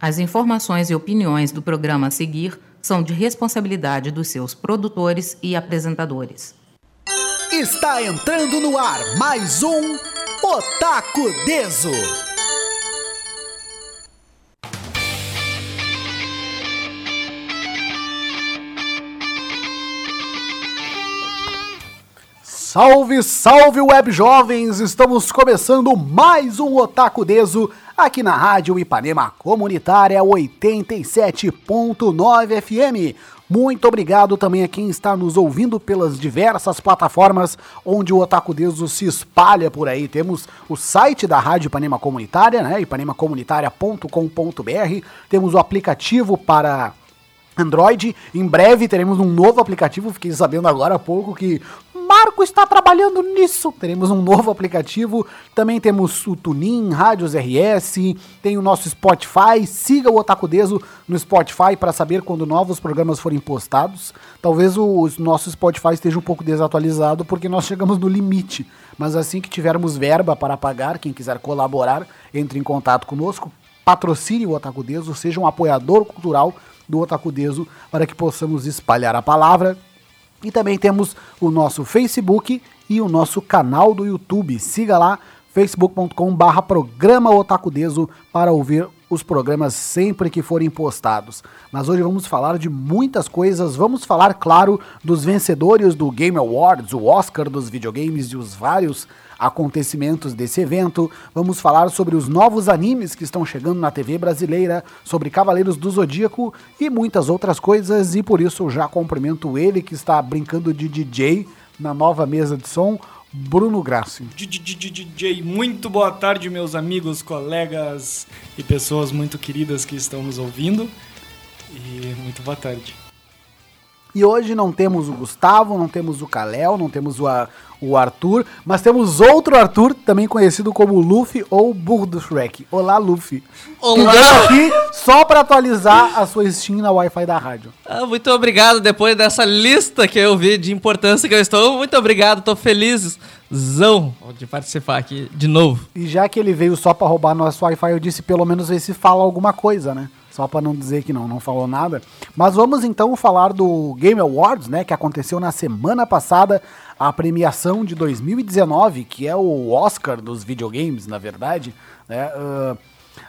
As informações e opiniões do programa a seguir são de responsabilidade dos seus produtores e apresentadores. Está entrando no ar mais um Otaku Deso. Salve, salve web jovens! Estamos começando mais um Otaku Deso aqui na Rádio Ipanema Comunitária 87.9 FM. Muito obrigado também a quem está nos ouvindo pelas diversas plataformas onde o Otaku Deso se espalha por aí. Temos o site da Rádio Ipanema Comunitária, né? ipanemacomunitaria.com.br. Temos o aplicativo para Android. Em breve teremos um novo aplicativo. Fiquei sabendo agora há pouco que Marco está trabalhando nisso. Teremos um novo aplicativo. Também temos o Tunin, Rádios RS, tem o nosso Spotify. Siga o Otaku Deso no Spotify para saber quando novos programas forem postados. Talvez o nosso Spotify esteja um pouco desatualizado porque nós chegamos no limite. Mas assim que tivermos verba para pagar, quem quiser colaborar, entre em contato conosco. Patrocine o Otaku Deso, seja um apoiador cultural do Otaku Deso para que possamos espalhar a palavra e também temos o nosso Facebook e o nosso canal do YouTube. Siga lá, facebook.com/barra para ouvir os programas sempre que forem postados. Mas hoje vamos falar de muitas coisas. Vamos falar, claro, dos vencedores do Game Awards, o Oscar dos videogames e os vários acontecimentos desse evento. Vamos falar sobre os novos animes que estão chegando na TV brasileira, sobre Cavaleiros do Zodíaco e muitas outras coisas. E por isso já cumprimento ele que está brincando de DJ na nova mesa de som. Bruno Grassi. DJ, muito boa tarde, meus amigos, colegas e pessoas muito queridas que estão nos ouvindo. E muito boa tarde. E hoje não temos o Gustavo, não temos o Kalel, não temos o, o Arthur, mas temos outro Arthur, também conhecido como Luffy ou Burro do Shrek. Olá, Luffy. Olá! Que aqui só para atualizar a sua Steam na Wi-Fi da rádio. Ah, muito obrigado, depois dessa lista que eu vi de importância que eu estou, muito obrigado, tô felizão de participar aqui de novo. E já que ele veio só para roubar nosso Wi-Fi, eu disse pelo menos ver se fala alguma coisa, né? Só para não dizer que não, não falou nada. Mas vamos então falar do Game Awards, né, que aconteceu na semana passada, a premiação de 2019, que é o Oscar dos videogames, na verdade, né? Uh,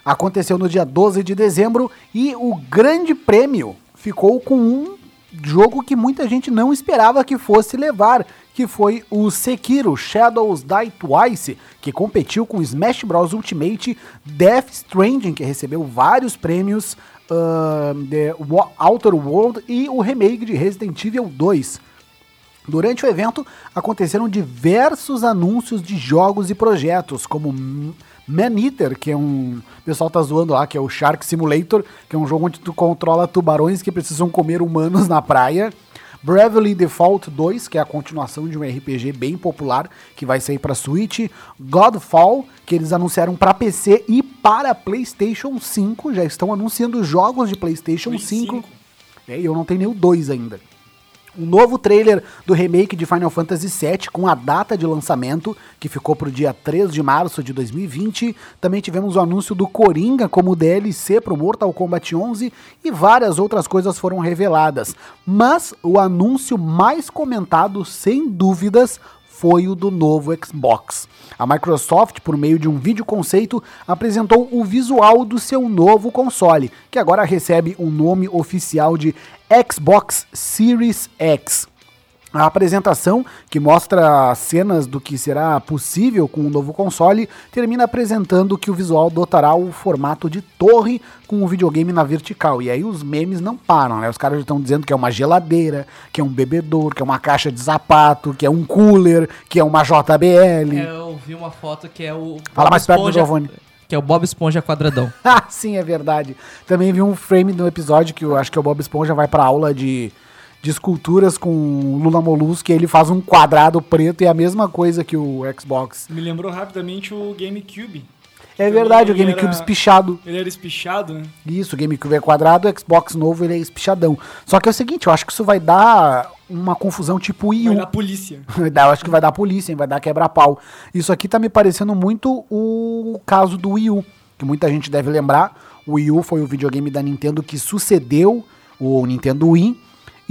aconteceu no dia 12 de dezembro e o grande prêmio ficou com um jogo que muita gente não esperava que fosse levar, que foi o Sekiro Shadows Die Twice, que competiu com Smash Bros Ultimate, Death Stranding, que recebeu vários prêmios, uh, The Outer World e o remake de Resident Evil 2. Durante o evento aconteceram diversos anúncios de jogos e projetos, como Man Eater, que é um. O pessoal tá zoando lá, que é o Shark Simulator, que é um jogo onde tu controla tubarões que precisam comer humanos na praia. Bravely Default 2, que é a continuação de um RPG bem popular que vai sair para Switch, Godfall, que eles anunciaram para PC e para PlayStation 5, já estão anunciando jogos de PlayStation 5. 5. É, e eu não tenho nem o 2 ainda um novo trailer do remake de Final Fantasy VII com a data de lançamento, que ficou para o dia 3 de março de 2020. Também tivemos o anúncio do Coringa como DLC para o Mortal Kombat 11 e várias outras coisas foram reveladas. Mas o anúncio mais comentado, sem dúvidas, foi o do novo Xbox. A Microsoft, por meio de um vídeo conceito, apresentou o visual do seu novo console, que agora recebe um nome oficial de Xbox Series X. A apresentação, que mostra cenas do que será possível com o novo console, termina apresentando que o visual dotará o formato de torre com o videogame na vertical. E aí os memes não param, né? Os caras estão dizendo que é uma geladeira, que é um bebedor, que é uma caixa de sapato, que é um cooler, que é uma JBL. É, eu vi uma foto que é o. Fala mais perto do microfone que é o Bob Esponja quadradão. ah, sim, é verdade. Também vi um frame no episódio que eu acho que o Bob Esponja vai pra aula de, de esculturas com Lula Molusco e ele faz um quadrado preto e é a mesma coisa que o Xbox. Me lembrou rapidamente o GameCube. É verdade, o GameCube era, espichado. Ele era espichado, né? Isso, o GameCube é quadrado, o Xbox novo ele é espichadão. Só que é o seguinte, eu acho que isso vai dar uma confusão tipo Wii U. Vai dar polícia. eu acho que vai dar polícia, hein? vai dar quebra-pau. Isso aqui tá me parecendo muito o caso do Wii U, que muita gente deve lembrar. O Wii U foi o videogame da Nintendo que sucedeu o Nintendo Wii.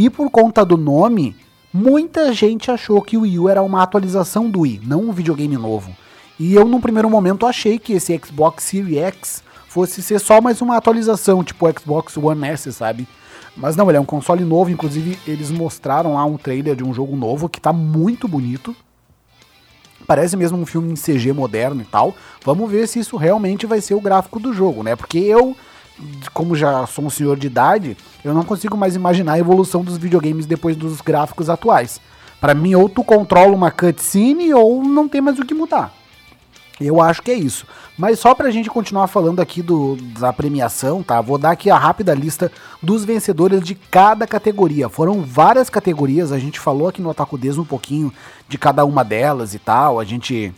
E por conta do nome, muita gente achou que o Wii U era uma atualização do Wii, não um videogame novo. E eu, num primeiro momento, achei que esse Xbox Series X fosse ser só mais uma atualização, tipo o Xbox One S, sabe? Mas não, ele é um console novo, inclusive eles mostraram lá um trailer de um jogo novo que tá muito bonito. Parece mesmo um filme em CG moderno e tal. Vamos ver se isso realmente vai ser o gráfico do jogo, né? Porque eu, como já sou um senhor de idade, eu não consigo mais imaginar a evolução dos videogames depois dos gráficos atuais. Para mim, ou tu controla uma cutscene ou não tem mais o que mudar. Eu acho que é isso. Mas só pra gente continuar falando aqui do, da premiação, tá? Vou dar aqui a rápida lista dos vencedores de cada categoria. Foram várias categorias, a gente falou aqui no Otaku Des um pouquinho de cada uma delas e tal. A gente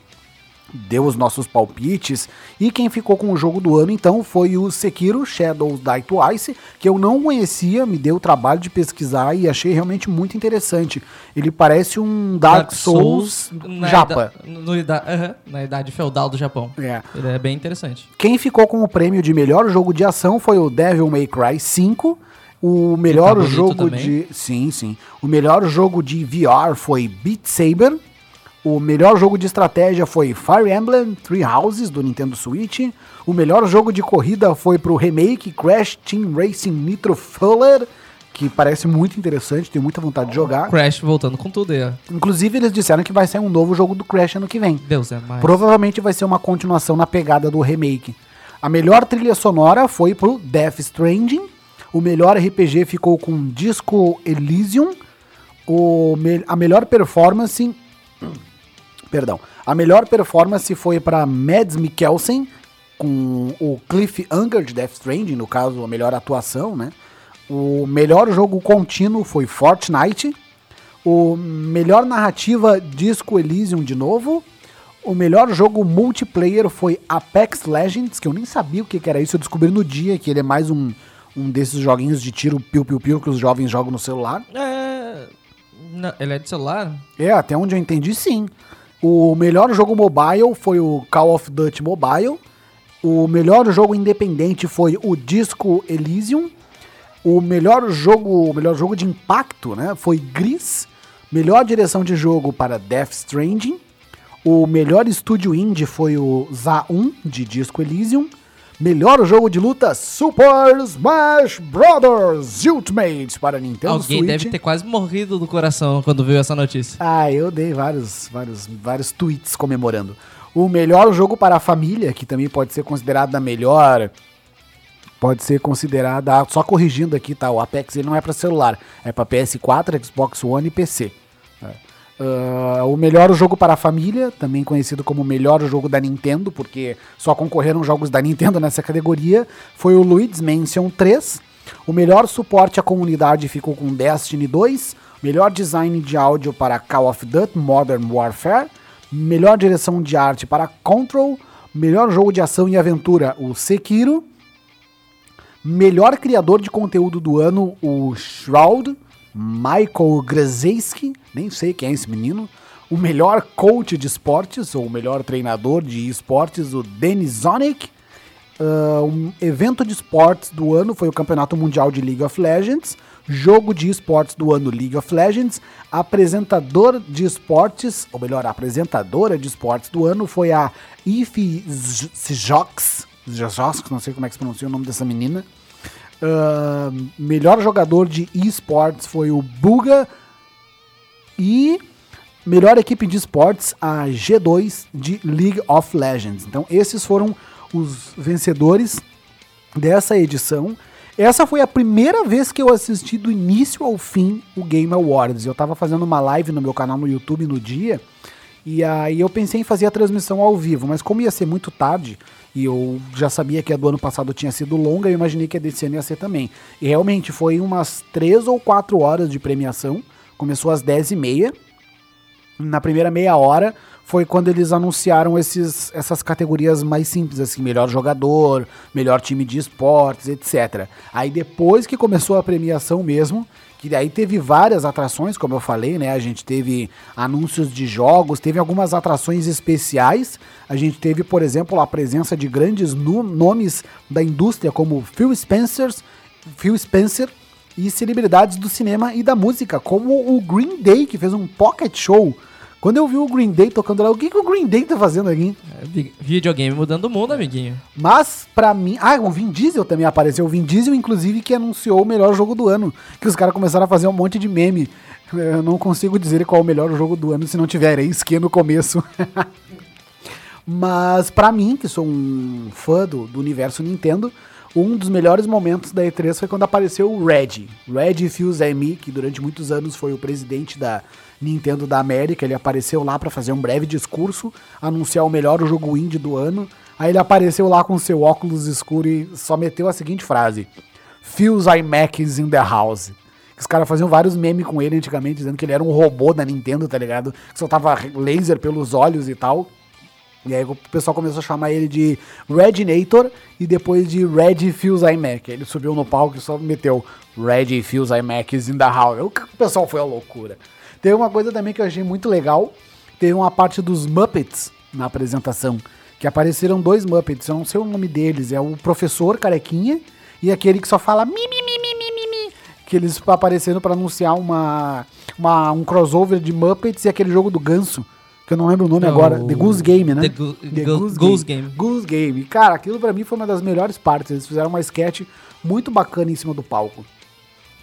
deu os nossos palpites. E quem ficou com o jogo do ano então foi o Sekiro Shadows Die Twice, que eu não conhecia, me deu o trabalho de pesquisar e achei realmente muito interessante. Ele parece um Dark, Dark Souls, Souls na japa. no, ida, na idade feudal do Japão. É. Ele é bem interessante. Quem ficou com o prêmio de melhor jogo de ação foi o Devil May Cry 5. O melhor tá jogo também. de. Sim, sim. O melhor jogo de VR foi Beat Saber. O melhor jogo de estratégia foi Fire Emblem Three Houses do Nintendo Switch. O melhor jogo de corrida foi pro remake Crash Team Racing Nitro Fuller, que parece muito interessante, tenho muita vontade de jogar. Crash voltando com tudo, é. Inclusive eles disseram que vai sair um novo jogo do Crash ano que vem. Deus é mais. Provavelmente vai ser uma continuação na pegada do remake. A melhor trilha sonora foi pro Death Stranding. O melhor RPG ficou com Disco Elysium. O me a melhor performance Perdão. A melhor performance foi para Mads Mikkelsen, com o Cliff Unger de Death Stranding, no caso, a melhor atuação, né? O melhor jogo contínuo foi Fortnite. O melhor narrativa Disco Elysium de novo. O melhor jogo multiplayer foi Apex Legends, que eu nem sabia o que, era isso. Eu descobri no dia que ele é mais um, um desses joguinhos de tiro piu-piu-piu que os jovens jogam no celular. É. Não, ele é de celular? É, até onde eu entendi, sim. O melhor jogo mobile foi o Call of Duty Mobile. O melhor jogo independente foi o Disco Elysium. O melhor jogo, o melhor jogo de impacto, né, foi Gris. Melhor direção de jogo para Death Stranding. O melhor estúdio indie foi o ZA1 de Disco Elysium. Melhor jogo de luta Super Smash Bros. Ultimate para Nintendo Alguém Switch. deve ter quase morrido do coração quando viu essa notícia. Ah, eu dei vários, vários, vários tweets comemorando. O melhor jogo para a família, que também pode ser considerado a melhor pode ser considerada, só corrigindo aqui, tá? O Apex ele não é para celular, é para PS4, Xbox One e PC. Uh, o melhor jogo para a família, também conhecido como melhor jogo da Nintendo, porque só concorreram jogos da Nintendo nessa categoria, foi o Luigi's Mansion 3. O melhor suporte à comunidade ficou com Destiny 2. Melhor design de áudio para Call of Duty Modern Warfare. Melhor direção de arte para Control. Melhor jogo de ação e aventura, o Sekiro. Melhor criador de conteúdo do ano, o Shroud. Michael Grzeski, nem sei quem é esse menino. O melhor coach de esportes, ou o melhor treinador de esportes, o Denis Zonic. Uh, um evento de esportes do ano foi o Campeonato Mundial de League of Legends. Jogo de esportes do ano League of Legends. Apresentador de esportes, ou melhor, apresentadora de esportes do ano foi a Ify. Jox, não sei como é que se pronuncia o nome dessa menina. Uh, melhor jogador de esportes foi o Buga. E melhor equipe de esportes, a G2 de League of Legends. Então, esses foram os vencedores dessa edição. Essa foi a primeira vez que eu assisti do início ao fim o Game Awards. Eu tava fazendo uma live no meu canal no YouTube no dia. E aí eu pensei em fazer a transmissão ao vivo, mas como ia ser muito tarde, e eu já sabia que a do ano passado tinha sido longa, eu imaginei que a desse ano ia ser também. E realmente foi umas três ou quatro horas de premiação. Começou às dez e meia. Na primeira meia hora foi quando eles anunciaram esses, essas categorias mais simples, assim, melhor jogador, melhor time de esportes, etc. Aí depois que começou a premiação mesmo, que daí teve várias atrações, como eu falei, né? A gente teve anúncios de jogos, teve algumas atrações especiais. A gente teve, por exemplo, a presença de grandes nomes da indústria como Phil Spencer, Phil Spencer e celebridades do cinema e da música, como o Green Day, que fez um pocket show quando eu vi o Green Day tocando lá, o que, que o Green Day tá fazendo aqui? É, videogame mudando o mundo, amiguinho. Mas, pra mim. Ah, o Vin Diesel também apareceu. O Vin Diesel, inclusive, que anunciou o melhor jogo do ano. Que os caras começaram a fazer um monte de meme. Eu não consigo dizer qual é o melhor jogo do ano se não tiver que no começo. Mas, pra mim, que sou um fã do, do universo Nintendo, um dos melhores momentos da E3 foi quando apareceu o Red. Red Fils-Aimé, que durante muitos anos foi o presidente da Nintendo da América. Ele apareceu lá para fazer um breve discurso, anunciar o melhor jogo indie do ano. Aí ele apareceu lá com seu óculos escuro e só meteu a seguinte frase: Feels IMAX in the house. Os caras faziam vários memes com ele antigamente, dizendo que ele era um robô da Nintendo, tá ligado? Que soltava laser pelos olhos e tal. E aí o pessoal começou a chamar ele de Redinator e depois de Red Feels iMac. Ele subiu no palco e só meteu Red Feels iMacs in the house. O pessoal foi a loucura. Tem uma coisa também que eu achei muito legal. Teve uma parte dos Muppets na apresentação. Que apareceram dois Muppets, eu não sei o nome deles. É o professor carequinha e aquele que só fala mi, mi, mi, mi, mi, mi, Que eles apareceram para anunciar uma, uma, um crossover de Muppets e aquele jogo do ganso. Que eu não lembro o nome agora. The Goose Game, né? The, Go The Goose, Goose Game. Game. Goose Game. Cara, aquilo para mim foi uma das melhores partes. Eles fizeram uma sketch muito bacana em cima do palco.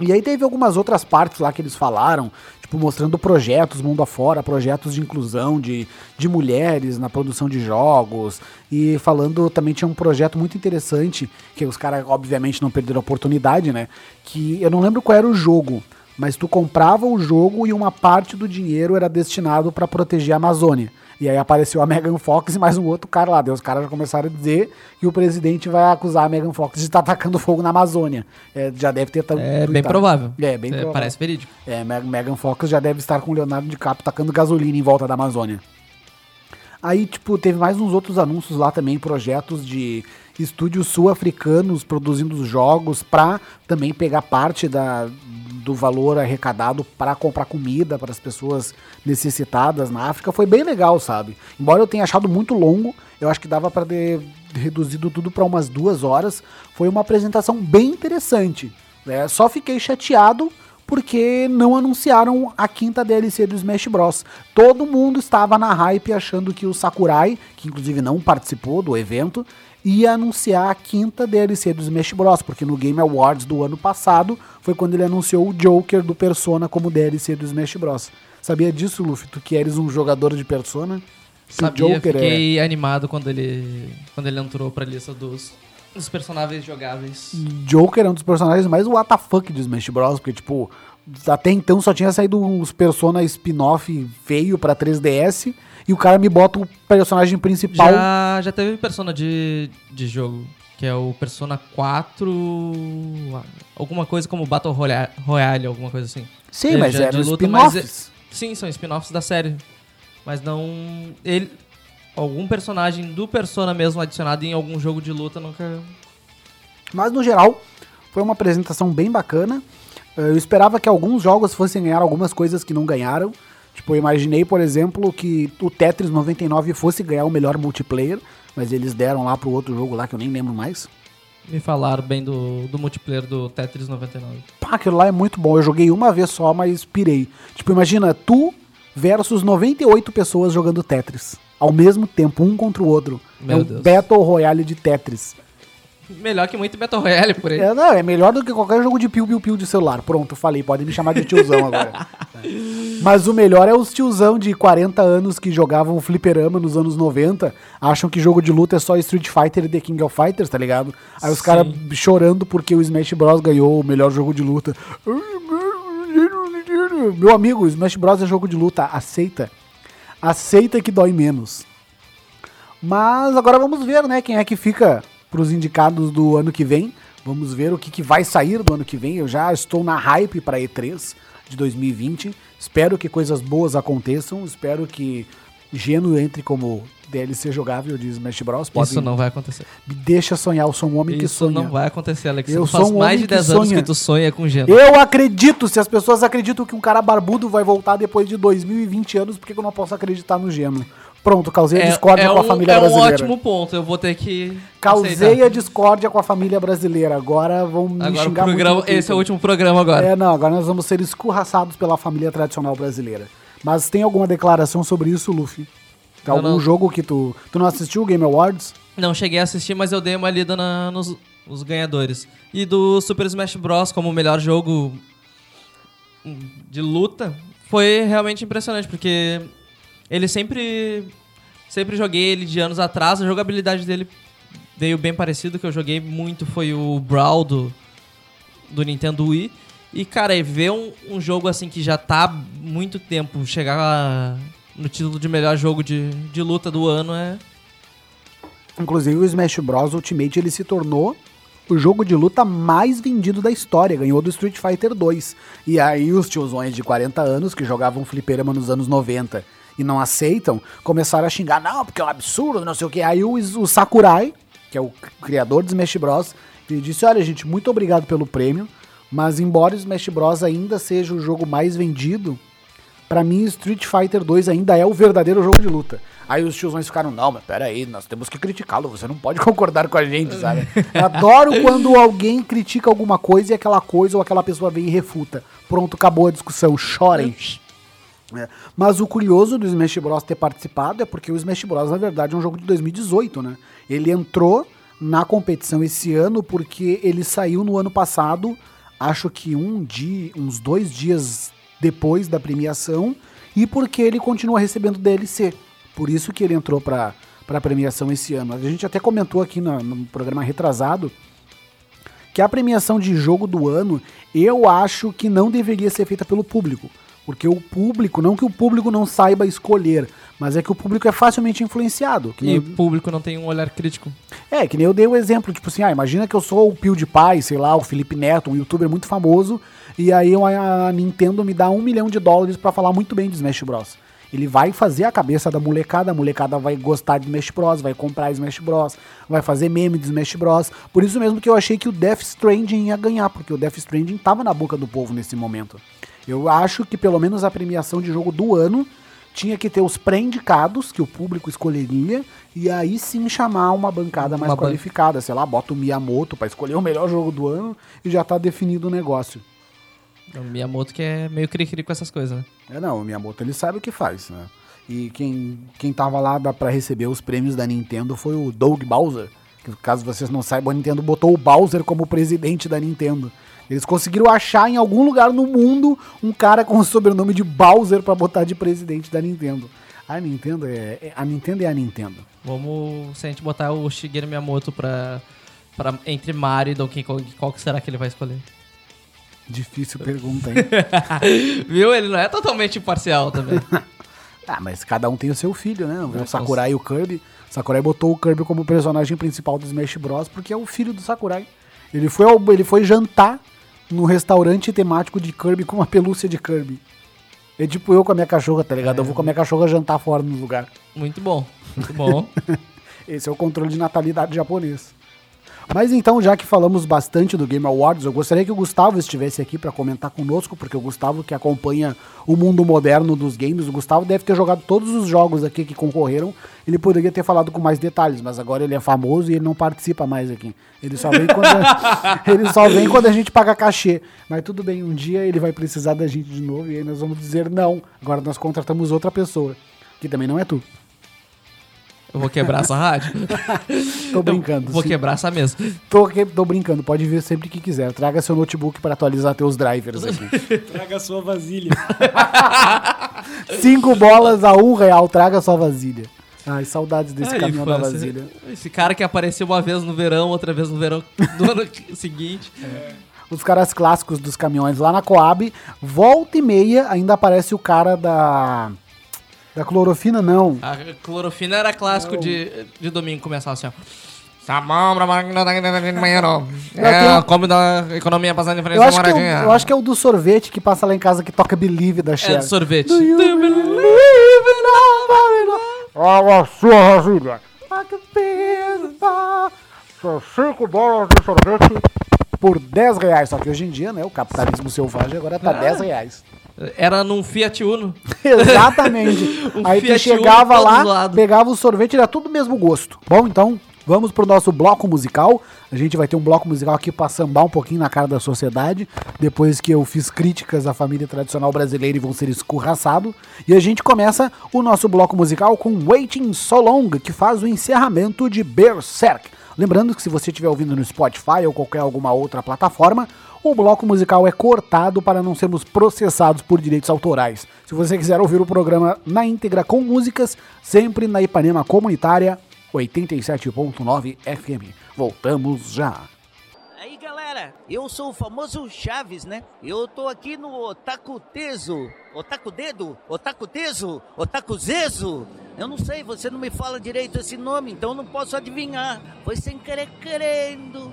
E aí teve algumas outras partes lá que eles falaram, tipo, mostrando projetos mundo afora, projetos de inclusão de, de mulheres na produção de jogos. E falando, também tinha um projeto muito interessante, que os caras, obviamente, não perderam a oportunidade, né? Que eu não lembro qual era o jogo, mas tu comprava o jogo e uma parte do dinheiro era destinado para proteger a Amazônia. E aí apareceu a Megan Fox e mais um outro cara lá. Daí os caras já começaram a dizer que o presidente vai acusar a Megan Fox de estar atacando fogo na Amazônia. É, já deve ter... É bem provável. É, bem é, provável. Parece verídico. É, Megan Fox já deve estar com o Leonardo DiCaprio tacando gasolina em volta da Amazônia. Aí, tipo, teve mais uns outros anúncios lá também, projetos de estúdios sul-africanos produzindo jogos para também pegar parte da, do valor arrecadado para comprar comida para as pessoas necessitadas na África. Foi bem legal, sabe? Embora eu tenha achado muito longo, eu acho que dava para ter reduzido tudo para umas duas horas. Foi uma apresentação bem interessante. Né? Só fiquei chateado porque não anunciaram a quinta DLC do Smash Bros. Todo mundo estava na hype achando que o Sakurai, que inclusive não participou do evento, ia anunciar a quinta DLC do Smash Bros. Porque no Game Awards do ano passado foi quando ele anunciou o Joker do Persona como DLC do Smash Bros. Sabia disso, Luffy? Tu que eres um jogador de Persona? Sabia, o Joker fiquei é... animado quando ele, quando ele entrou pra lista dos, dos personagens jogáveis. Joker é um dos personagens mais WTF de Smash Bros. Porque, tipo, até então só tinha saído uns Persona spin-off feio pra 3DS e o cara me bota o personagem principal. Já, já teve Persona de, de jogo, que é o Persona 4. Alguma coisa como Battle Royale, Royale alguma coisa assim. Sim, ele mas eram spin-offs. Sim, são spin-offs da série. Mas não. Ele. Algum personagem do Persona mesmo adicionado em algum jogo de luta nunca. Mas no geral, foi uma apresentação bem bacana. Eu esperava que alguns jogos fossem ganhar algumas coisas que não ganharam. Tipo, eu imaginei, por exemplo, que o Tetris 99 fosse ganhar o melhor multiplayer, mas eles deram lá pro outro jogo lá que eu nem lembro mais. Me falaram bem do, do multiplayer do Tetris 99. Pá, aquilo lá é muito bom. Eu joguei uma vez só, mas pirei. Tipo, imagina, tu versus 98 pessoas jogando Tetris. Ao mesmo tempo, um contra o outro. Meu é um Deus. Battle Royale de Tetris. Melhor que muito Battle Royale por aí. É, não, é melhor do que qualquer jogo de piu-piu-piu de celular. Pronto, falei, pode me chamar de tiozão agora. Mas o melhor é os tiozão de 40 anos que jogavam fliperama nos anos 90, acham que jogo de luta é só Street Fighter e The King of Fighters, tá ligado? Aí os caras chorando porque o Smash Bros ganhou o melhor jogo de luta. Meu amigo, Smash Bros é jogo de luta, aceita. Aceita que dói menos. Mas agora vamos ver, né, quem é que fica para os indicados do ano que vem. Vamos ver o que, que vai sair do ano que vem. Eu já estou na hype para E3 de 2020. Espero que coisas boas aconteçam. Espero que Geno entre como DLC jogável de Smash Bros. Pode, Isso não vai acontecer. Me deixa sonhar, eu sou um homem que Isso sonha. não vai acontecer, Alex. Eu sou faz um mais homem de que 10 anos que tu sonha com Geno. Eu acredito, se as pessoas acreditam que um cara barbudo vai voltar depois de 2020 anos, por que que eu não posso acreditar no Geno? Pronto, causei a discórdia com a um, família é um brasileira. ótimo ponto. Eu vou ter que. Causei aceitar. a discórdia com a família brasileira. Agora vão me Agora xingar programa, muito. esse é o último programa agora. É, não, agora nós vamos ser escorraçados pela família tradicional brasileira. Mas tem alguma declaração sobre isso, Luffy? Tem algum não. jogo que tu. Tu não assistiu o Game Awards? Não cheguei a assistir, mas eu dei uma lida na- nos, nos ganhadores. E do Super Smash Bros. como o melhor jogo hum, de luta, foi realmente impressionante, porque ele sempre. Sempre joguei ele de anos atrás, a jogabilidade dele veio bem parecido, que eu joguei muito foi o Brawl do, do Nintendo Wii. E, cara, e ver um, um jogo assim que já tá há muito tempo chegar no título de melhor jogo de, de luta do ano é. Inclusive o Smash Bros Ultimate ele se tornou o jogo de luta mais vendido da história, ganhou do Street Fighter 2. E aí os tiozões de 40 anos que jogavam fliperama nos anos 90 e não aceitam, começaram a xingar, não, porque é um absurdo, não sei o que. Aí o, o Sakurai, que é o criador do Smash Bros, ele disse, olha gente, muito obrigado pelo prêmio, mas embora o Smash Bros ainda seja o jogo mais vendido, Pra mim, Street Fighter 2 ainda é o verdadeiro jogo de luta. Aí os tiozões ficaram, não, mas peraí, nós temos que criticá-lo, você não pode concordar com a gente, sabe? Adoro quando alguém critica alguma coisa e aquela coisa ou aquela pessoa vem e refuta. Pronto, acabou a discussão, chorem. É. Mas o curioso do Smash Bros ter participado é porque o Smash Bros, na verdade, é um jogo de 2018, né? Ele entrou na competição esse ano porque ele saiu no ano passado, acho que um dia, uns dois dias depois da premiação, e porque ele continua recebendo DLC. Por isso que ele entrou pra, pra premiação esse ano. A gente até comentou aqui no, no programa retrasado que a premiação de jogo do ano, eu acho que não deveria ser feita pelo público. Porque o público, não que o público não saiba escolher, mas é que o público é facilmente influenciado. E o público não tem um olhar crítico. é, que nem eu dei o exemplo, tipo assim, ah, imagina que eu sou o PewDiePie, sei lá, o Felipe Neto, um youtuber muito famoso, e aí a Nintendo me dá um milhão de dólares pra falar muito bem de Smash Bros. Ele vai fazer a cabeça da molecada, a molecada vai gostar de Smash Bros, vai comprar Smash Bros, vai fazer meme de Smash Bros. Por isso mesmo que eu achei que o Death Stranding ia ganhar, porque o Death Stranding tava na boca do povo nesse momento. Eu acho que pelo menos a premiação de jogo do ano tinha que ter os pré-indicados que o público escolheria e aí sim chamar uma bancada mais Uma ban- qualificada, sei lá, bota o Miyamoto pra escolher o melhor jogo do ano e já tá definido o negócio. O Miyamoto que é meio cri-cri com essas coisas, né? É não, o Miyamoto ele sabe o que faz, né? E quem, quem tava lá pra receber os prêmios da Nintendo foi o Doug Bowser. Que, caso vocês não saibam, a Nintendo botou o Bowser como presidente da Nintendo. Eles conseguiram achar em algum lugar no mundo um cara com o sobrenome de Bowser pra botar de presidente da Nintendo. A Nintendo é, é- a Nintendo é a Nintendo. Vamos, se a gente botar o Shigeru Miyamoto pra, pra, entre Mario e Donkey Kong, qual que será que ele vai escolher? Difícil pergunta, hein? Viu? Ele não é totalmente imparcial também. ah, mas cada um tem o seu filho, né? O É, Sakurai e o Kirby. O Sakurai botou o Kirby como personagem principal do Smash Bros. porque é o filho do Sakurai. Ele foi, ao- ele foi jantar no restaurante temático de Kirby com uma pelúcia de Kirby. É tipo eu com a minha cachorra, tá ligado? Eu vou com a minha cachorra jantar fora no lugar. Muito bom, muito bom. Esse é o controle de natalidade japonês. Mas então, já que falamos bastante do Game Awards, eu gostaria que o Gustavo estivesse aqui para comentar conosco, porque o Gustavo que acompanha o mundo moderno dos games, o Gustavo deve ter jogado todos os jogos aqui que concorreram. Ele poderia ter falado com mais detalhes, mas agora ele é famoso e ele não participa mais aqui. Ele só vem quando a, ele só vem quando a gente paga cachê. Mas tudo bem, um dia ele vai precisar da gente de novo e aí nós vamos dizer não. Agora nós contratamos outra pessoa, que também não é tu. Eu vou quebrar essa rádio. Tô brincando. Eu vou sim. quebrar essa mesa. Tô, que- tô brincando, pode vir sempre que quiser. Traga seu notebook para atualizar teus drivers aqui. Traga sua vasilha. Cinco bolas a um real, traga sua vasilha. Ai, saudades desse Ai, caminhão da vasilha. Esse cara que apareceu uma vez no verão, outra vez no verão do ano seguinte. Os caras clássicos dos caminhões lá na Coab. Volta e meia ainda aparece o cara da. Da clorofina, não. A clorofina era clássico de, de domingo, começar assim, ó. Pra máquina da de banheiro. É, come da economia passando em frente Eu à acho, que é moradinha. eu acho que é o do sorvete que passa lá em casa que toca Believe da É Cher. do sorvete. Do you believe in love? a sua. Ah, pena. São 5 dólares de sorvete por 10 reais. Só que hoje em dia, né, o capitalismo selvagem agora tá 10 reais. Era num Fiat Uno. Exatamente. Um Aí tu Fiat Uno chegava todo lá, pegava o sorvete, era tudo do mesmo gosto. Bom, então, vamos pro nosso bloco musical. A gente vai ter um bloco musical aqui pra sambar um pouquinho na cara da sociedade, depois que eu fiz críticas à família tradicional brasileira e vão ser escorraçado. E a gente começa o nosso bloco musical com Waiting So Long, que faz o encerramento de Berserk. Lembrando que se você estiver ouvindo no Spotify ou qualquer alguma outra plataforma, o bloco musical é cortado para não sermos processados por direitos autorais. Se você quiser ouvir o programa na íntegra com músicas, sempre na Ipanema Comunitária 87.9 FM. Voltamos já. Aí galera, eu sou o famoso Chaves, né? Eu tô aqui no Otaku Teso. Otaku Dedo? Otaku Teso? Otaku Zezo? Eu não sei, você não me fala direito esse nome, então não posso adivinhar. Foi sem querer querendo.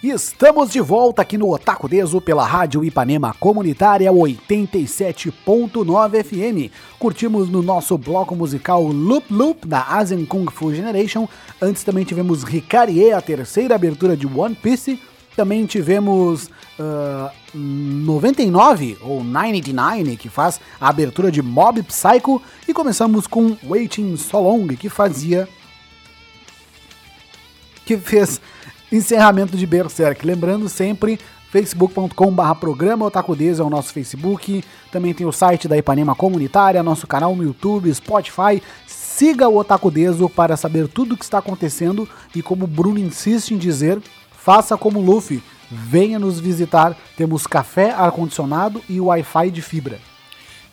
Estamos de volta aqui no Otaku Deso pela Rádio Ipanema Comunitária 87.9 FM. Curtimos no nosso bloco musical Loop Loop da Asian Kung Fu Generation. Antes também tivemos Ricarie, a terceira abertura de One Piece. Também tivemos ah, 99 ou 99, que faz a abertura de Mob Psycho. E começamos com Waiting So Long, que fazia que fez encerramento de Berserk. Lembrando sempre, facebook.com.br programa Otakudeso é o nosso Facebook. Também tem o site da Ipanema Comunitária, nosso canal no YouTube, Spotify. Siga o Otakudeso para saber tudo o que está acontecendo e como o Bruno insiste em dizer, faça como Luffy. Venha nos visitar. Temos café, ar-condicionado e Wi-Fi de fibra.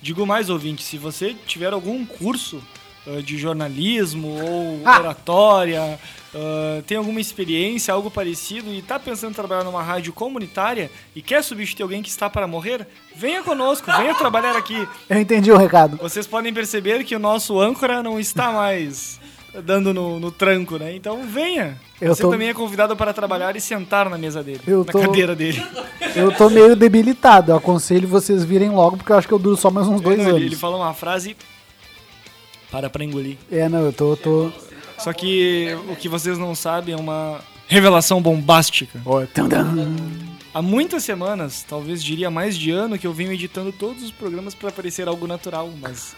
Digo mais, ouvinte, se você tiver algum curso ah, de jornalismo ou Ah. oratória, ah, tem alguma experiência, algo parecido e está pensando em trabalhar numa rádio comunitária e quer substituir alguém que está para morrer, venha conosco, venha trabalhar aqui. Eu entendi o recado. Vocês podem perceber que o nosso âncora não está mais dando no, no tranco, né? Então venha. Eu Você tô- também é convidado para trabalhar e sentar na mesa dele, Eu na tô- cadeira dele. Eu tô meio debilitado. Eu aconselho vocês virem logo, porque eu acho que eu duro só mais uns dois Não, anos. ele, ele fala uma frase para para engolir. É, não, eu tô. tô... Só que o que vocês não sabem é uma revelação bombástica. Ó, tum, tum. Há muitas semanas, talvez diria mais de ano, que eu venho editando todos os programas para parecer algo natural, mas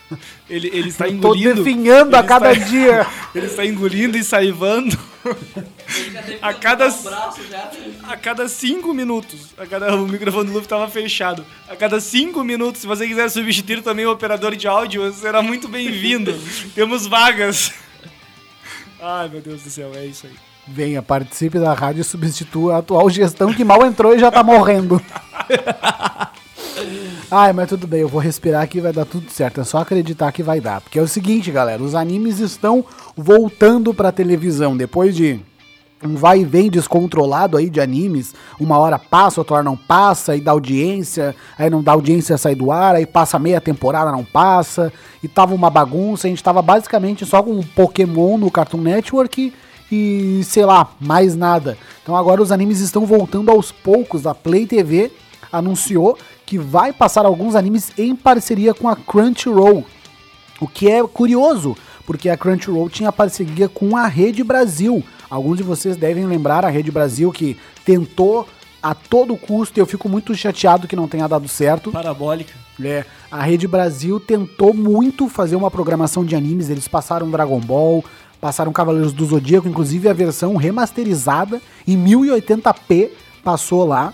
ele, ele está Tô engolindo. definhando a cada está- dia. Ele está engolindo e saivando a cada, a cada cinco minutos. A cada, o microfone do Luffy estava fechado. A cada cinco minutos, se você quiser substituir também o operador de áudio, será muito bem-vindo. Temos vagas. Ai, meu Deus do céu, é isso aí. Venha, participe da rádio e substitua a atual gestão que mal entrou e já tá morrendo. Ai, mas tudo bem, eu vou respirar que vai dar tudo certo. É só acreditar que vai dar. Porque é o seguinte, galera, os animes estão voltando pra televisão. Depois de um vai e vem descontrolado aí de animes, uma hora passa, outra hora não passa, e dá audiência, aí não dá audiência, sai do ar, aí passa meia temporada, não passa, e tava uma bagunça, a gente tava basicamente só com um Pokémon no Cartoon Network e sei lá, mais nada. Então agora os animes estão voltando aos poucos, a Play TV anunciou que vai passar alguns animes em parceria com a Crunchyroll. O que é curioso, porque a Crunchyroll tinha parceria com a Rede Brasil. Alguns de vocês devem lembrar a Rede Brasil que tentou a todo custo, e eu fico muito chateado que não tenha dado certo. Parabólica. É, a Rede Brasil tentou muito fazer uma programação de animes, eles passaram Dragon Ball, passaram Cavaleiros do Zodíaco, inclusive a versão remasterizada em 1080p passou lá.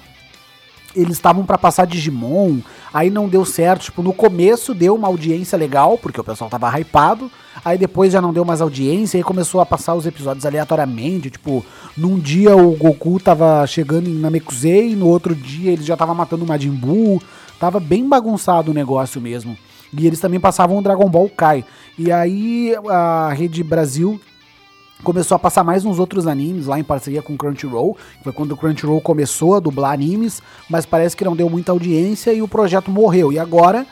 Eles estavam pra passar Digimon, aí não deu certo, tipo, no começo deu uma audiência legal, porque o pessoal tava hypado, aí depois já não deu mais audiência, aí começou a passar os episódios aleatoriamente, tipo, num dia o Goku tava chegando em Namekusei, no outro dia ele já tava matando o Majin Buu, tava bem bagunçado o negócio mesmo. E eles também passavam Dragon Ball Kai. E aí a Rede Brasil começou a passar mais uns outros animes lá em parceria com Crunchyroll. Foi quando o Crunchyroll começou a dublar animes, mas parece que não deu muita audiência e o projeto morreu. E agora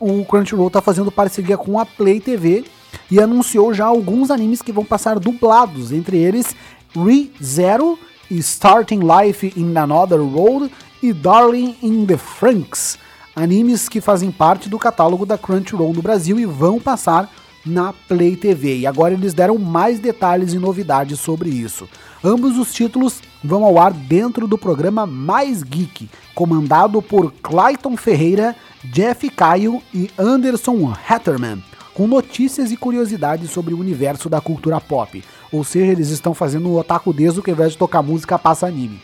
o Crunchyroll tá fazendo parceria com a Play TV e anunciou já alguns animes que vão passar dublados, entre eles ReZero e Starting Life in Another World e Darling in the Franks, animes que fazem parte do catálogo da Crunchyroll no Brasil e vão passar na Play TV. E agora eles deram mais detalhes e novidades sobre isso. Ambos os títulos vão ao ar dentro do programa Mais Geek, comandado por Clayton Ferreira, Jeff Caio e Anderson Hatterman, com notícias e curiosidades sobre o universo da cultura pop. Ou seja, eles estão fazendo o otaku desde que ao invés de tocar música, passa anime.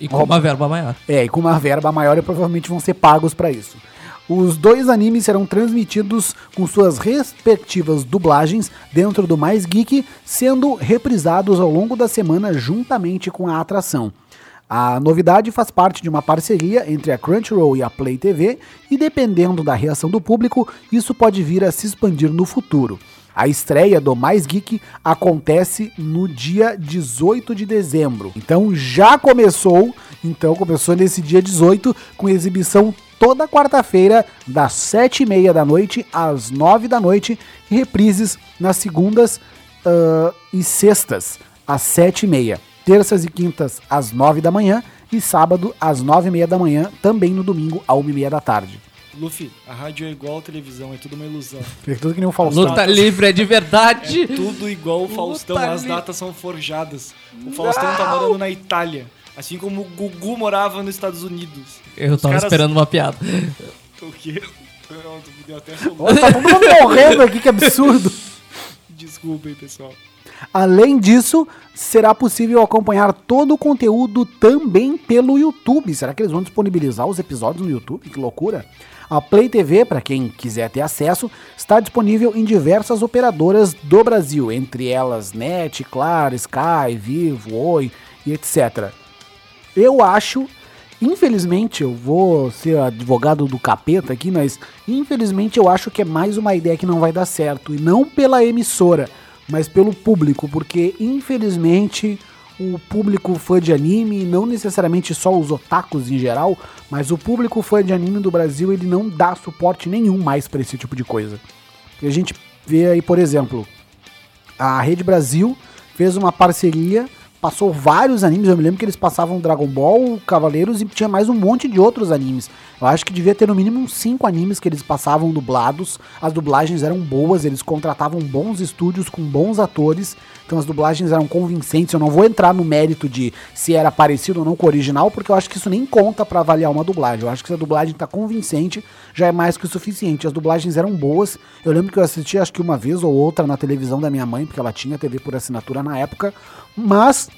E com uma verba maior. É, e com uma verba maior e provavelmente vão ser pagos para isso. Os dois animes serão transmitidos com suas respectivas dublagens dentro do Mais Geek, sendo reprisados ao longo da semana juntamente com a atração. A novidade faz parte de uma parceria entre a Crunchyroll e a Play TV, e dependendo da reação do público, isso pode vir a se expandir no futuro. A estreia do Mais Geek acontece no dia 18 de dezembro. Então já começou, então começou nesse dia 18 com exibição toda quarta-feira, das 7h30 da noite às 9 da noite, e reprises nas segundas uh, e sextas, às 7h30. Terças e quintas, às 9 da manhã, e sábado, às 9h30 da manhã, também no domingo, às 1h30 da tarde. Luffy, a rádio é igual a televisão, é tudo uma ilusão. É tudo que nem o Faustão. Luta livre é de verdade. É tudo igual o Faustão, Luta as li- datas são forjadas. O Faustão tá morando na Itália, assim como o Gugu morava nos Estados Unidos. Eu Os tava caras- esperando uma piada. O quê? Não, me deu até. Nossa, tá todo mundo morrendo aqui, que absurdo. Desculpem, pessoal. Além disso, será possível acompanhar todo o conteúdo também pelo YouTube. Será que eles vão disponibilizar os episódios no YouTube? Que loucura! A Play TV, para quem quiser ter acesso, está disponível em diversas operadoras do Brasil, entre elas NET, Claro, Sky, Vivo, Oi e etc. Eu acho, infelizmente, eu vou ser advogado do capeta aqui, mas infelizmente eu acho que é mais uma ideia que não vai dar certo. E não pela emissora, mas pelo público, porque infelizmente o público fã de anime, não necessariamente só os otakus em geral, mas o público fã de anime do Brasil, ele não dá suporte nenhum mais pra esse tipo de coisa. E a gente vê aí, por exemplo, a Rede Brasil fez uma parceria, passou vários animes, eu me lembro que eles passavam Dragon Ball, Cavaleiros e tinha mais um monte de outros animes. Eu acho que devia ter no mínimo uns cinco animes que eles passavam dublados. As dublagens eram boas, eles contratavam bons estúdios com bons atores, então as dublagens eram convincentes. Eu não vou entrar no mérito de se era parecido ou não com o original, porque eu acho que isso nem conta pra avaliar uma dublagem. Eu acho que se a dublagem tá convincente, já é mais que o suficiente. As dublagens eram boas. Eu lembro que eu assisti acho que uma vez ou outra na televisão da minha mãe, porque ela tinha TV por assinatura na época, mas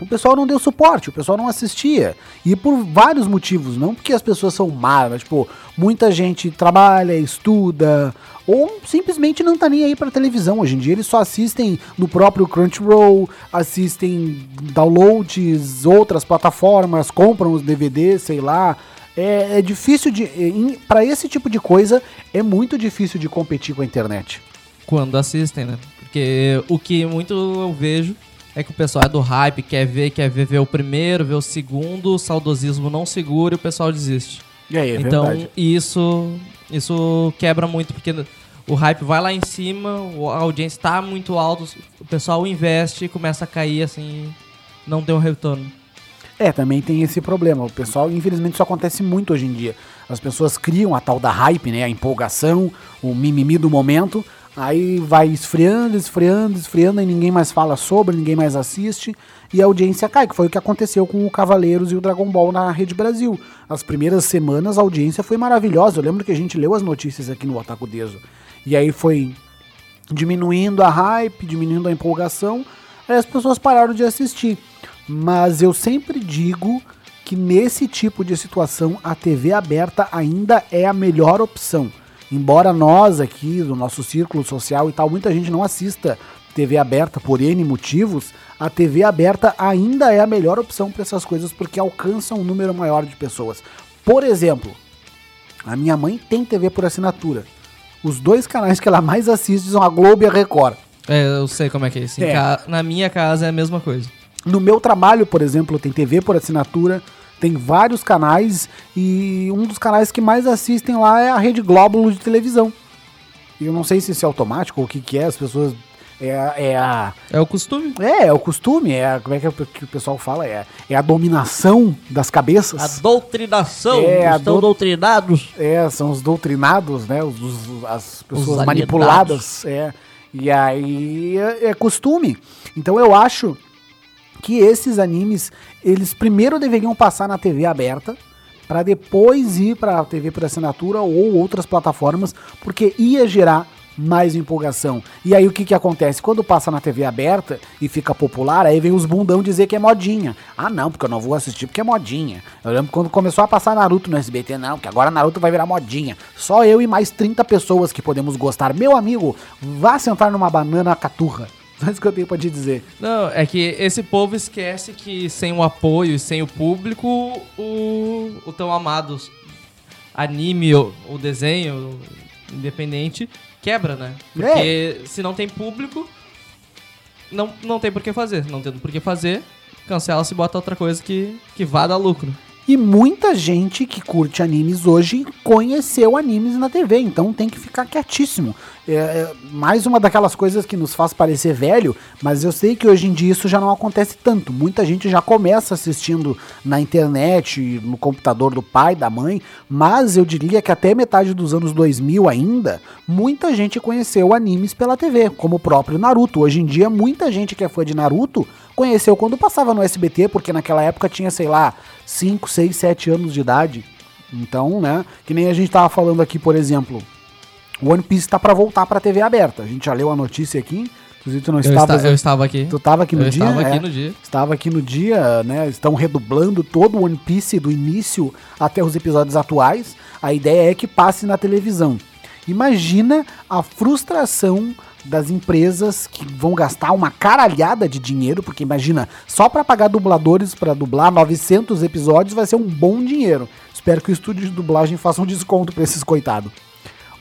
o pessoal não deu suporte, o pessoal não assistia. E por vários motivos, não porque as pessoas são más, mas, tipo, muita gente trabalha, estuda, ou simplesmente não tá nem aí pra televisão. Hoje em dia eles só assistem no próprio Crunchyroll, assistem downloads, outras plataformas, compram os DVDs, sei lá. É, é difícil de. para esse tipo de coisa, é muito difícil de competir com a internet. Quando assistem, né? Porque o que muito eu vejo é que o pessoal é do hype, quer ver, quer ver, ver o primeiro, ver o segundo, o saudosismo não segura e o pessoal desiste. E aí, é então, verdade. isso isso quebra muito, porque o hype vai lá em cima, a audiência tá muito alta, o pessoal investe e começa a cair assim, não tem um retorno. É, também tem esse problema. O pessoal, infelizmente, isso acontece muito hoje em dia. As pessoas criam a tal da hype, né? A empolgação, o mimimi do momento. Aí vai esfriando, esfriando, esfriando, e ninguém mais fala sobre, ninguém mais assiste. E a audiência cai, que foi o que aconteceu com o Cavaleiros e o Dragon Ball na Rede Brasil. As primeiras semanas a audiência foi maravilhosa. Eu lembro que a gente leu as notícias aqui no Otaku Deso. E aí foi diminuindo a hype, diminuindo a empolgação, aí as pessoas pararam de assistir. Mas eu sempre digo que nesse tipo de situação a TV aberta ainda é a melhor opção. Embora nós aqui, do nosso círculo social e tal, muita gente não assista TV aberta por N motivos, a TV aberta ainda é a melhor opção para essas coisas porque alcança um número maior de pessoas. Por exemplo, a minha mãe tem TV por assinatura. Os dois canais que ela mais assiste são a Globo e a Record. É, eu sei como é que é isso. É. Na minha casa é a mesma coisa. No meu trabalho, por exemplo, tem TV por assinatura, tem vários canais e um dos canais que mais assistem lá é a Rede Glóbulo de televisão. E eu não sei se isso é automático ou o que, que é, as pessoas É, é a. É o costume. É, é o costume, é a, como é que, é o que o pessoal fala? É, é a dominação das cabeças. A doutrinação, É, a estão dou- doutrinados. É, são os doutrinados, né? Os, os- as pessoas alienados. manipuladas. É. E aí é, é costume. Então eu acho que esses animes, eles primeiro deveriam passar na TV aberta, para depois ir para TV por assinatura ou outras plataformas, porque ia gerar mais empolgação. E aí o que que acontece? Quando passa na TV aberta e fica popular, aí vem os bundão dizer que é modinha. Ah não, porque eu não vou assistir porque é modinha. Eu lembro quando começou a passar Naruto no SBT, não, porque agora Naruto vai virar modinha. Só eu e mais 30 pessoas que podemos gostar. Meu amigo, vá sentar numa banana caturra. Só isso que eu tenho pra te dizer. Não, é que esse povo esquece que sem o apoio e sem o público, o, o tão amado anime ou, ou desenho independente quebra, né? Porque se não tem público, não, não tem por que fazer. Não tendo por que fazer, cancela-se e bota outra coisa que, que vá dar lucro. E muita gente que curte animes hoje conheceu animes na TV, então tem que ficar quietíssimo. É, é mais uma daquelas coisas que nos faz parecer velho, mas eu sei que hoje em dia isso já não acontece tanto. Muita gente já começa assistindo na internet, no computador do pai, da mãe, mas eu diria que até metade dos anos 2000 ainda, muita gente conheceu animes pela TV, como o próprio Naruto. Hoje em dia, muita gente que é fã de Naruto conheceu quando passava no SBT, porque naquela época tinha, sei lá, 5, 6, 7 anos de idade. Então, né, que nem a gente tava falando aqui, por exemplo, o One Piece tá pra voltar pra TV aberta. A gente já leu a notícia aqui, inclusive tu não Eu, estava... esta- eu estava aqui. Tu tava aqui no eu dia? estava aqui É. no dia. Estava aqui no dia, né? Estão redublando todo o One Piece do início até os episódios atuais. A ideia é que passe na televisão. Imagina a frustração das empresas que vão gastar uma caralhada de dinheiro, porque imagina, só para pagar dubladores para dublar 900 episódios vai ser um bom dinheiro. Espero que o estúdio de dublagem faça um desconto para esses coitados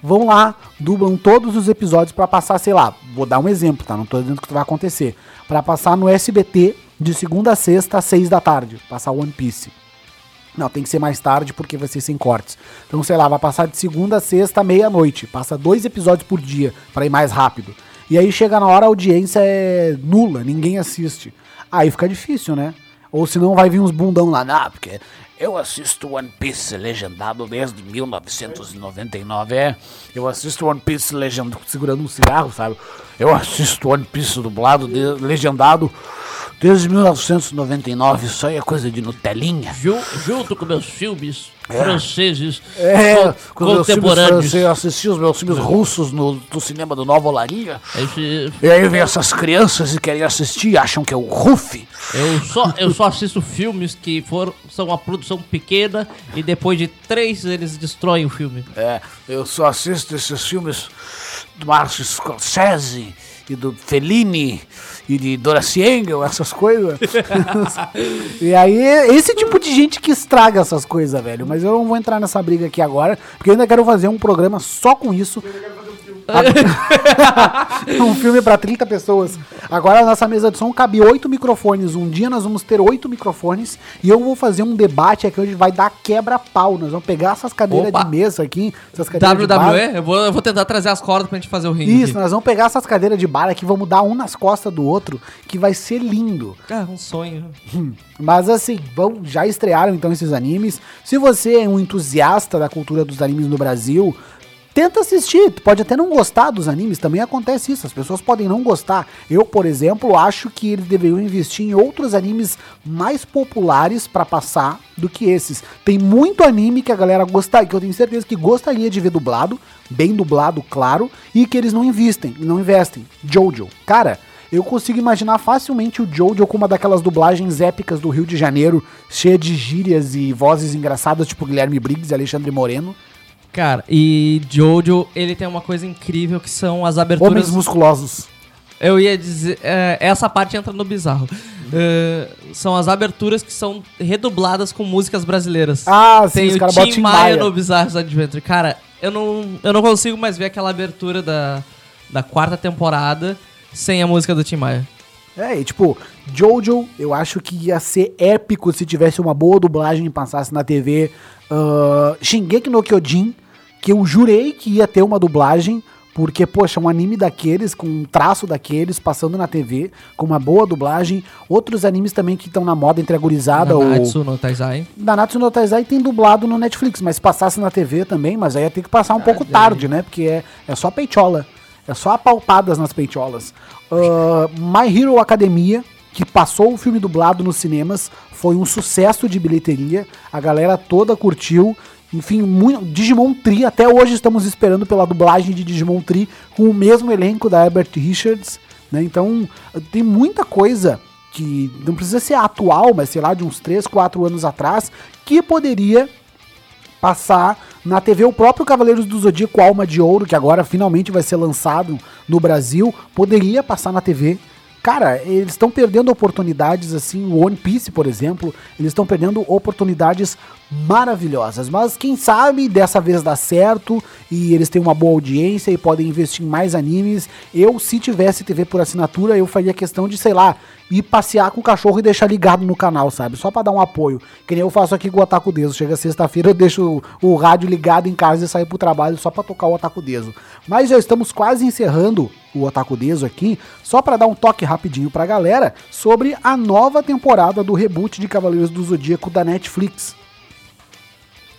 vão lá, dublam todos os episódios pra passar, sei lá, vou dar um exemplo, tá? Não tô dizendo que vai acontecer. Pra passar no SBT de segunda a sexta às seis da tarde, passar One Piece. Não, tem que ser mais tarde porque vai ser sem cortes. Então, sei lá, vai passar de segunda a sexta meia-noite. Passa dois episódios por dia pra ir mais rápido. E aí chega na hora a audiência é nula, ninguém assiste. Aí fica difícil, né? Ou senão vai vir uns bundão lá, não, porque eu assisto One Piece legendado desde 1999, é. Eu assisto One Piece legendado, segurando um cigarro, sabe? Eu assisto One Piece dublado, legendado desde 1999, isso aí é coisa de Nutelinha. Ju- junto com meus filmes franceses É, co- filmes contemporâneos. eu assisti os meus filmes russos no, no cinema do Nova Olaria. Esse- E aí vem essas crianças e querem assistir e acham que é o Ruff. eu, só, eu só assisto filmes que foram, são uma produção pequena e depois de três eles destroem o filme. É, eu só assisto esses filmes do Marcio Scorsese e do Fellini e de Dora Siengel, essas coisas. e aí, esse tipo de gente que estraga essas coisas, velho. Mas eu não vou entrar nessa briga aqui agora, porque eu ainda quero fazer um programa só com isso. um filme pra 30 pessoas. Agora a nossa mesa de som cabe oito microfones. Um dia nós vamos ter oito microfones e eu vou fazer um debate aqui onde vai dar quebra-pau. Nós vamos pegar essas cadeiras Opa. de mesa aqui, essas cadeiras de bar. WWE? Eu vou, eu vou tentar trazer as cordas pra gente fazer o ringue. Isso, aqui. nós vamos pegar essas cadeiras de bar aqui, vamos dar um nas costas do outro, que vai ser lindo. Ah, um sonho. Mas assim, já estrearam então esses animes. Se você é um entusiasta da cultura dos animes no Brasil, tenta assistir. Tu pode até não gostar dos animes, também acontece isso. As pessoas podem não gostar. Eu, por exemplo, acho que eles deveriam investir em outros animes mais populares pra passar do que esses. Tem muito anime que a galera gosta, que eu tenho certeza que gostaria de ver dublado, bem dublado, claro, e que eles não investem, não investem. Jojo, cara, eu consigo imaginar facilmente o Jojo com uma daquelas dublagens épicas do Rio de Janeiro, cheia de gírias e vozes engraçadas, tipo Guilherme Briggs e Alexandre Moreno. Cara, e Jojo, ele tem uma coisa incrível que são as aberturas. Homens musculosos. Eu ia dizer. é, essa parte entra no bizarro. É, são as aberturas que são redubladas com músicas brasileiras. Ah, sim, Tem os o caras Tim botam Tim Maia Maia. no Bizarros Adventure. Cara, eu não, eu não consigo mais ver aquela abertura da, da quarta temporada sem a música do Tim Maia. É, e tipo, Jojo, eu acho que ia ser épico se tivesse uma boa dublagem e passasse na TV. Uh, Shingeki no Kyojin, que eu jurei que ia ter uma dublagem, Porque, poxa, um anime daqueles, com um traço daqueles, passando na TV, com uma boa dublagem. Outros animes também que estão na moda entre a gurizada. ou Nanatsu no Taizai. Nanatsu no Taizai tem dublado no Netflix, mas se passasse na TV também, mas aí ia ter que passar um pouco tarde, né? Porque é, é só peitola. É só apalpadas nas peitolas. Ah, My Hero Academia, que passou o filme dublado nos cinemas, foi um sucesso de bilheteria. A galera toda curtiu. Enfim, muito, Digimon Tree, até hoje estamos esperando pela dublagem de Digimon Tree com o mesmo elenco da Herbert Richards. Né? Então, tem muita coisa que não precisa ser atual, mas sei lá, de uns 3, 4 anos atrás, que poderia passar na TV o próprio Cavaleiros do Zodíaco Alma de Ouro, que agora finalmente vai ser lançado no Brasil, poderia passar na TV. Cara, eles estão perdendo oportunidades assim, o One Piece, por exemplo, eles estão perdendo oportunidades maravilhosas. Mas quem sabe dessa vez dá certo e eles têm uma boa audiência e podem investir em mais animes. Eu, se tivesse TV por assinatura, eu faria questão de, sei lá, ir passear com o cachorro e deixar ligado no canal, sabe? Só pra dar um apoio. Que nem eu faço aqui com o Otaku Deso. Chega sexta-feira, eu deixo o, o rádio ligado em casa e saio pro trabalho só pra tocar o Otaku Deso. Mas já estamos quase encerrando o Otaku Deso aqui, só pra dar um toque rapidinho pra galera sobre a nova temporada do reboot de Cavaleiros do Zodíaco da Netflix.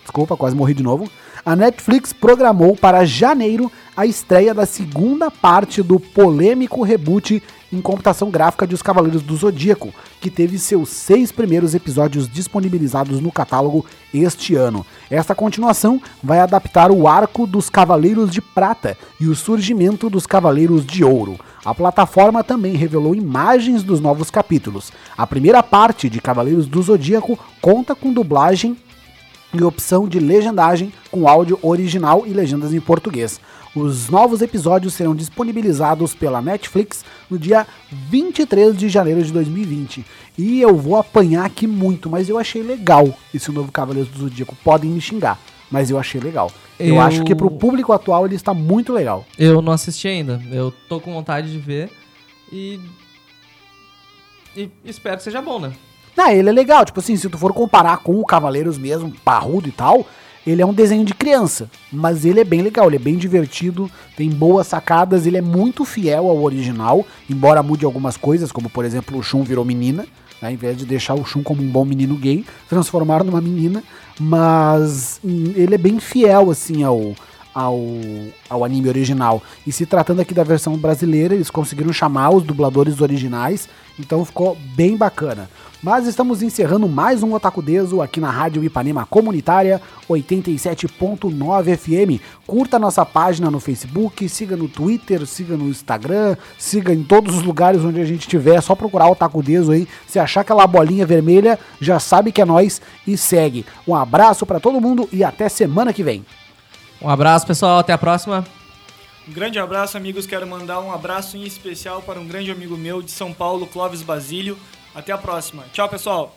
Desculpa, quase morri de novo. A Netflix programou para janeiro a estreia da segunda parte do polêmico reboot em computação gráfica de Os Cavaleiros do Zodíaco, que teve seus seis primeiros episódios disponibilizados no catálogo este ano. Esta continuação vai adaptar o arco dos Cavaleiros de Prata e o surgimento dos Cavaleiros de Ouro. A plataforma também revelou imagens dos novos capítulos. A primeira parte de Cavaleiros do Zodíaco conta com dublagem e opção de legendagem com áudio original e legendas em português. Os novos episódios serão disponibilizados pela Netflix no dia 23 de janeiro de 2020. E eu vou apanhar aqui muito, mas eu achei legal esse novo Cavaleiros do Zodíaco. Podem me xingar, mas eu achei legal. Eu, Eu- acho que pro público atual ele está muito legal. Eu não assisti ainda. Eu tô com vontade de ver. E. E espero que seja bom, né? Ah, ele é legal, tipo assim, se tu for comparar com o Cavaleiros mesmo, parrudo e tal, ele é um desenho de criança, mas ele é bem legal, ele é bem divertido, tem boas sacadas, ele é muito fiel ao original, embora mude algumas coisas, como por exemplo o Shun virou menina, né, ao invés de deixar o Shun como um bom menino gay, transformaram numa menina, mas ele é bem fiel assim ao ao, ao anime original. E se tratando aqui da versão brasileira, eles conseguiram chamar os dubladores originais, então ficou bem bacana. Mas estamos encerrando mais um Otaku Deso aqui na Rádio Ipanema Comunitária 87.9 FM. Curta nossa página no Facebook, siga no Twitter, siga no Instagram, siga em todos os lugares onde a gente estiver, é só procurar Otaku Deso aí. Se achar aquela bolinha vermelha, já sabe que é nós e segue. Um abraço para todo mundo e até semana que vem. Um abraço, pessoal. Até a próxima. Um grande abraço, amigos. Quero mandar um abraço em especial para um grande amigo meu de São Paulo, Clóvis Basílio. Até a próxima. Tchau, pessoal.